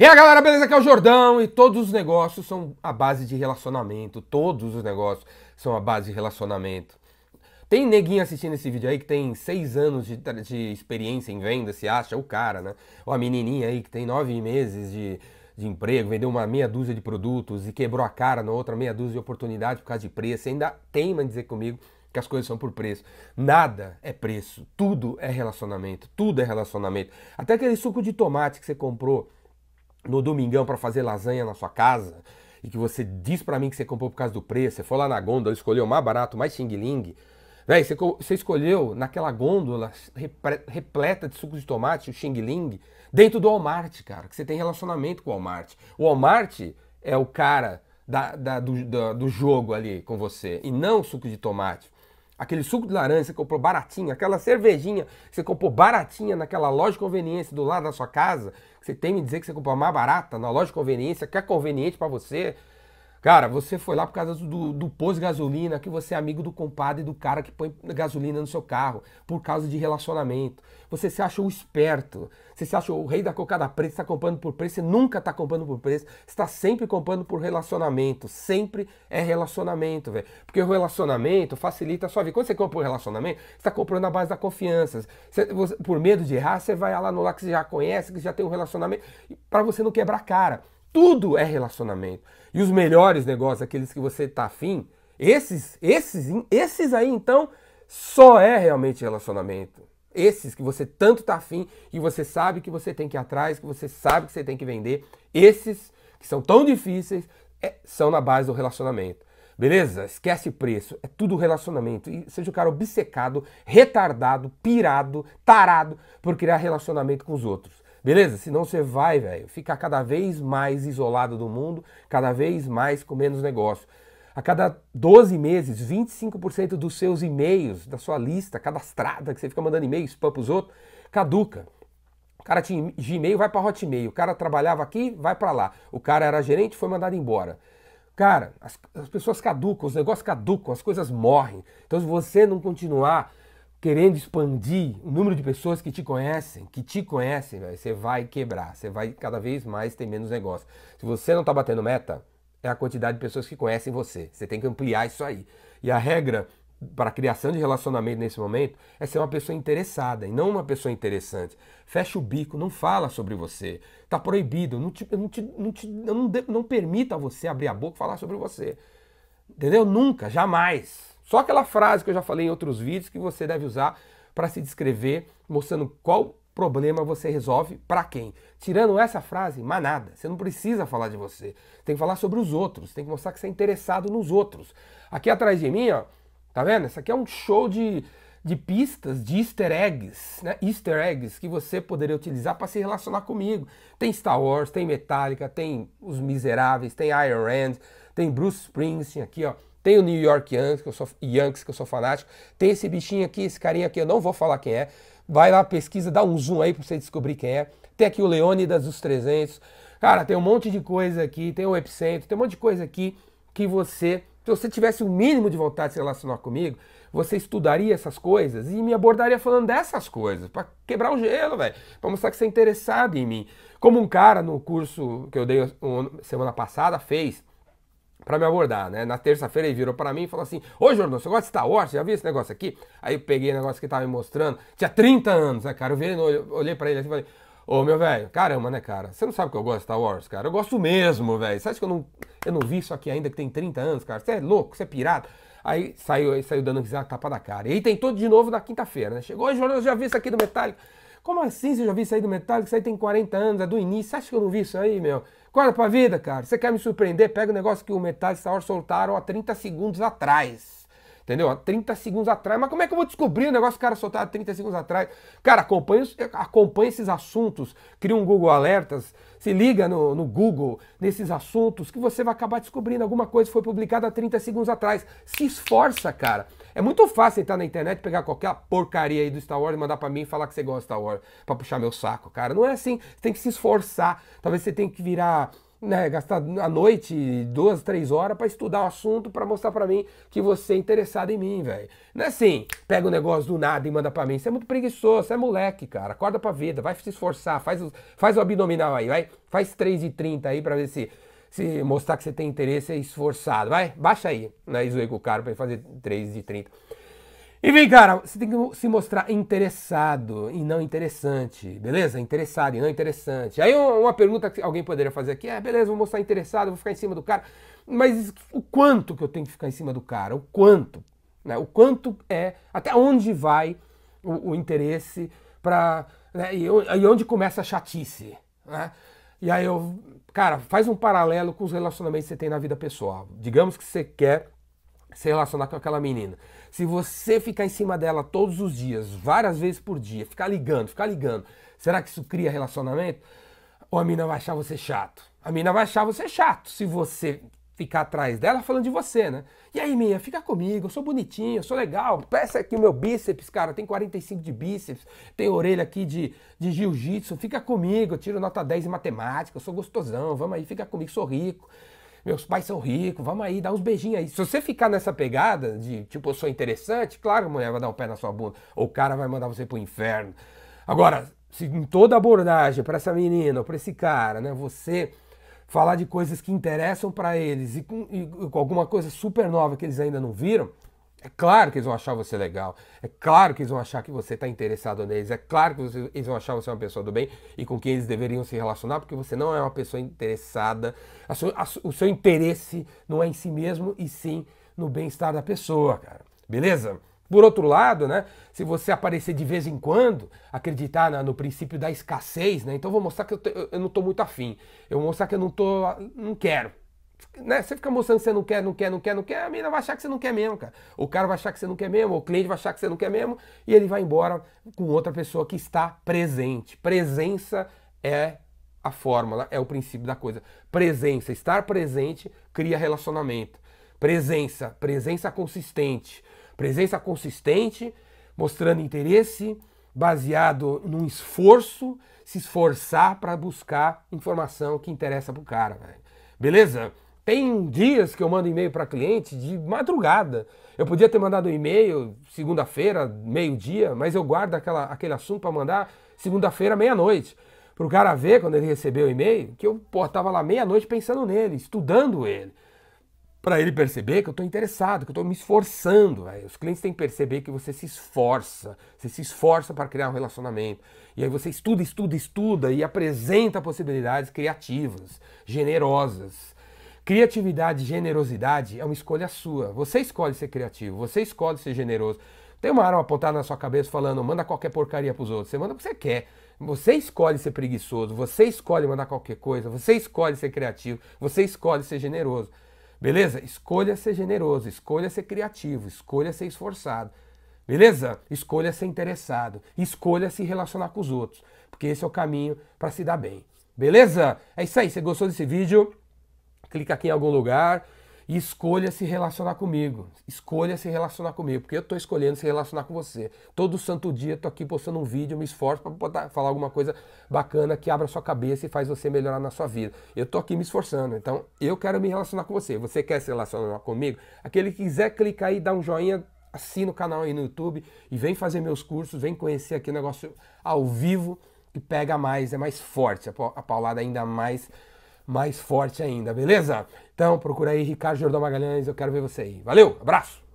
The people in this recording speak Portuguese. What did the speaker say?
E aí galera, beleza? Aqui é o Jordão e todos os negócios são a base de relacionamento. Todos os negócios são a base de relacionamento. Tem neguinho assistindo esse vídeo aí que tem seis anos de, de experiência em venda, se acha o cara, né? Ou a menininha aí que tem nove meses de, de emprego, vendeu uma meia dúzia de produtos e quebrou a cara na outra meia dúzia de oportunidades por causa de preço. Você ainda teima em dizer comigo que as coisas são por preço. Nada é preço, tudo é relacionamento, tudo é relacionamento. Até aquele suco de tomate que você comprou no domingão para fazer lasanha na sua casa e que você diz para mim que você comprou por causa do preço, você foi lá na gôndola, escolheu o mais barato, mais xing-ling, Véi, você, você, escolheu naquela gôndola repleta de suco de tomate, o xing-ling, dentro do Walmart, cara, que você tem relacionamento com o Walmart. O Walmart é o cara da, da, do, da, do jogo ali com você, e não o suco de tomate aquele suco de laranja você comprou baratinho, aquela cervejinha que você comprou baratinha naquela loja de conveniência do lado da sua casa, que você tem me dizer que você comprou mais barata na loja de conveniência, que é conveniente para você. Cara, você foi lá por causa do, do posto de gasolina, que você é amigo do compadre do cara que põe gasolina no seu carro, por causa de relacionamento. Você se acha o esperto, você se acha o rei da cocada preta, está comprando por preço, você nunca está comprando por preço, está sempre comprando por relacionamento. Sempre é relacionamento, velho. Porque o relacionamento facilita a sua vida. Quando você compra um relacionamento, você está comprando na base da confiança. Você, você, por medo de errar, você vai lá no lá que você já conhece, que já tem um relacionamento, para você não quebrar cara. Tudo é relacionamento. E os melhores negócios, aqueles que você tá afim, esses, esses, esses aí então, só é realmente relacionamento. Esses que você tanto tá afim e você sabe que você tem que ir atrás, que você sabe que você tem que vender, esses que são tão difíceis, é, são na base do relacionamento. Beleza? Esquece preço, é tudo relacionamento. E seja o cara obcecado, retardado, pirado, tarado por criar relacionamento com os outros. Beleza? Senão você vai, velho, ficar cada vez mais isolado do mundo, cada vez mais com menos negócio. A cada 12 meses, 25% dos seus e-mails, da sua lista cadastrada, que você fica mandando e-mail, spam pros outros, caduca. O cara tinha Gmail, vai para Hotmail. O cara trabalhava aqui, vai para lá. O cara era gerente, foi mandado embora. Cara, as, as pessoas caducam, os negócios caducam, as coisas morrem. Então, se você não continuar querendo expandir o número de pessoas que te conhecem, que te conhecem, véio, você vai quebrar, você vai cada vez mais ter menos negócio. Se você não está batendo meta, é a quantidade de pessoas que conhecem você. Você tem que ampliar isso aí. E a regra para a criação de relacionamento nesse momento é ser uma pessoa interessada e não uma pessoa interessante. Fecha o bico, não fala sobre você. Está proibido. Não, te, não, te, não, te, não, não permita você abrir a boca e falar sobre você. Entendeu? Nunca, jamais. Só aquela frase que eu já falei em outros vídeos que você deve usar para se descrever, mostrando qual problema você resolve para quem. Tirando essa frase, mais nada. Você não precisa falar de você. Tem que falar sobre os outros. Tem que mostrar que você é interessado nos outros. Aqui atrás de mim, ó, tá vendo? Isso aqui é um show de, de pistas, de easter eggs, né? Easter eggs que você poderia utilizar para se relacionar comigo. Tem Star Wars, tem Metallica, tem Os Miseráveis, tem Iron Rand, tem Bruce Springsteen aqui, ó. Tem o New York Yankees, que eu sou, Yankees, que eu sou fanático. Tem esse bichinho aqui, esse carinha aqui, eu não vou falar quem é. Vai lá, pesquisa, dá um zoom aí pra você descobrir quem é. Tem aqui o Leônidas dos 300. Cara, tem um monte de coisa aqui, tem o Epicentro, tem um monte de coisa aqui que você, se você tivesse o mínimo de vontade de se relacionar comigo, você estudaria essas coisas e me abordaria falando dessas coisas, para quebrar o gelo, velho, para mostrar que você é interessado em mim. Como um cara no curso que eu dei semana passada fez, para me abordar, né? Na terça-feira ele virou para mim e falou assim: Ô Jordão, você gosta de Star Wars? Já viu esse negócio aqui? Aí eu peguei o negócio que ele tava me mostrando. Tinha 30 anos, né, cara? Eu vi, olhei para ele assim e falei: Ô meu velho, caramba, né, cara? Você não sabe que eu gosto de Star Wars, cara? Eu gosto mesmo, velho. Acha que eu não, eu não vi isso aqui ainda que tem 30 anos, cara? Você é louco? Você é pirata? Aí saiu, aí saiu dando risada, tapa da cara. E aí tentou de novo na quinta-feira, né? Chegou, Jordão, já vi isso aqui do Metallica. Como assim você já viu isso aí do Metallica? Isso aí tem 40 anos, é do início. Você acha que eu não vi isso aí, meu? Acorda pra vida, cara. Você quer me surpreender? Pega o negócio que o Metal Star soltaram há 30 segundos atrás. Entendeu? Há 30 segundos atrás. Mas como é que eu vou descobrir o negócio que o cara soltaram há 30 segundos atrás? Cara, acompanha, acompanha esses assuntos, cria um Google Alertas, se liga no, no, Google nesses assuntos que você vai acabar descobrindo alguma coisa que foi publicada há 30 segundos atrás. Se esforça, cara. É muito fácil entrar na internet, pegar qualquer porcaria aí do Star Wars e mandar para mim e falar que você gosta de Star Wars, pra puxar meu saco, cara. Não é assim. Você tem que se esforçar. Talvez você tenha que virar né, gastar a noite, duas, três horas para estudar o assunto, para mostrar para mim que você é interessado em mim, velho. Não é assim, pega o um negócio do nada e manda para mim. Você é muito preguiçoso, você é moleque, cara. Acorda pra vida, vai se esforçar, faz o, faz o abdominal aí, vai. Faz 3,30 aí para ver se, se mostrar que você tem interesse e esforçado. Vai, baixa aí, né, zoei com o cara pra ele fazer 3,30. E vem, cara, você tem que se mostrar interessado e não interessante, beleza? Interessado e não interessante. Aí uma pergunta que alguém poderia fazer aqui é, beleza, vou mostrar interessado, vou ficar em cima do cara, mas o quanto que eu tenho que ficar em cima do cara? O quanto? Né? O quanto é, até onde vai o, o interesse para né? e, e onde começa a chatice, né? E aí eu, cara, faz um paralelo com os relacionamentos que você tem na vida pessoal. Digamos que você quer se relacionar com aquela menina. Se você ficar em cima dela todos os dias, várias vezes por dia, ficar ligando, ficar ligando, será que isso cria relacionamento? Ou a menina vai achar você chato? A menina vai achar você chato se você ficar atrás dela falando de você, né? E aí, minha, fica comigo, eu sou bonitinho, eu sou legal. Peça aqui o meu bíceps, cara, tem 45 de bíceps, tem orelha aqui de, de jiu-jitsu, fica comigo, eu tiro nota 10 em matemática, eu sou gostosão, vamos aí, fica comigo, sou rico meus pais são ricos, vamos aí, dá uns beijinhos aí. Se você ficar nessa pegada de, tipo, eu sou interessante, claro que a mulher vai dar um pé na sua bunda, ou o cara vai mandar você pro inferno. Agora, se em toda abordagem para essa menina ou para esse cara, né, você falar de coisas que interessam para eles e com, e com alguma coisa super nova que eles ainda não viram, é claro que eles vão achar você legal. É claro que eles vão achar que você está interessado neles. É claro que você, eles vão achar você uma pessoa do bem e com quem eles deveriam se relacionar, porque você não é uma pessoa interessada. A a, o seu interesse não é em si mesmo e sim no bem-estar da pessoa, cara. Beleza? Por outro lado, né, se você aparecer de vez em quando, acreditar na, no princípio da escassez, né, então vou mostrar que eu, eu não estou muito afim. Eu vou mostrar que eu não tô, não quero né, você fica mostrando que você não quer, não quer, não quer, não quer, a menina vai achar que você não quer mesmo, cara. O cara vai achar que você não quer mesmo, o cliente vai achar que você não quer mesmo, e ele vai embora com outra pessoa que está presente. Presença é a fórmula, é o princípio da coisa. Presença, estar presente cria relacionamento. Presença, presença consistente. Presença consistente, mostrando interesse, baseado num esforço, se esforçar para buscar informação que interessa pro cara, velho. Beleza? Tem dias que eu mando e-mail para cliente de madrugada. Eu podia ter mandado um e-mail segunda-feira, meio-dia, mas eu guardo aquela, aquele assunto para mandar segunda-feira, meia-noite. Para o cara ver, quando ele recebeu o e-mail, que eu estava lá meia-noite pensando nele, estudando ele. Para ele perceber que eu estou interessado, que eu estou me esforçando. Véio. Os clientes têm que perceber que você se esforça. Você se esforça para criar um relacionamento. E aí você estuda, estuda, estuda e apresenta possibilidades criativas, generosas Criatividade generosidade é uma escolha sua. Você escolhe ser criativo, você escolhe ser generoso. Tem uma arma apontada na sua cabeça falando, manda qualquer porcaria pros outros. Você manda o que você quer. Você escolhe ser preguiçoso, você escolhe mandar qualquer coisa, você escolhe ser criativo, você escolhe ser generoso. Beleza? Escolha ser generoso, escolha ser criativo, escolha ser esforçado. Beleza? Escolha ser interessado, escolha se relacionar com os outros, porque esse é o caminho para se dar bem. Beleza? É isso aí. Você gostou desse vídeo? Clica aqui em algum lugar e escolha se relacionar comigo. Escolha se relacionar comigo, porque eu estou escolhendo se relacionar com você. Todo santo dia estou aqui postando um vídeo, me esforço para falar alguma coisa bacana que abra sua cabeça e faz você melhorar na sua vida. Eu estou aqui me esforçando, então eu quero me relacionar com você. Você quer se relacionar comigo? Aquele que quiser clicar aí, dar um joinha, assina o canal aí no YouTube e vem fazer meus cursos, vem conhecer aqui o negócio ao vivo que pega mais, é mais forte, a paulada ainda mais mais forte ainda, beleza? Então procura aí Ricardo Jordão Magalhães, eu quero ver você aí. Valeu, abraço!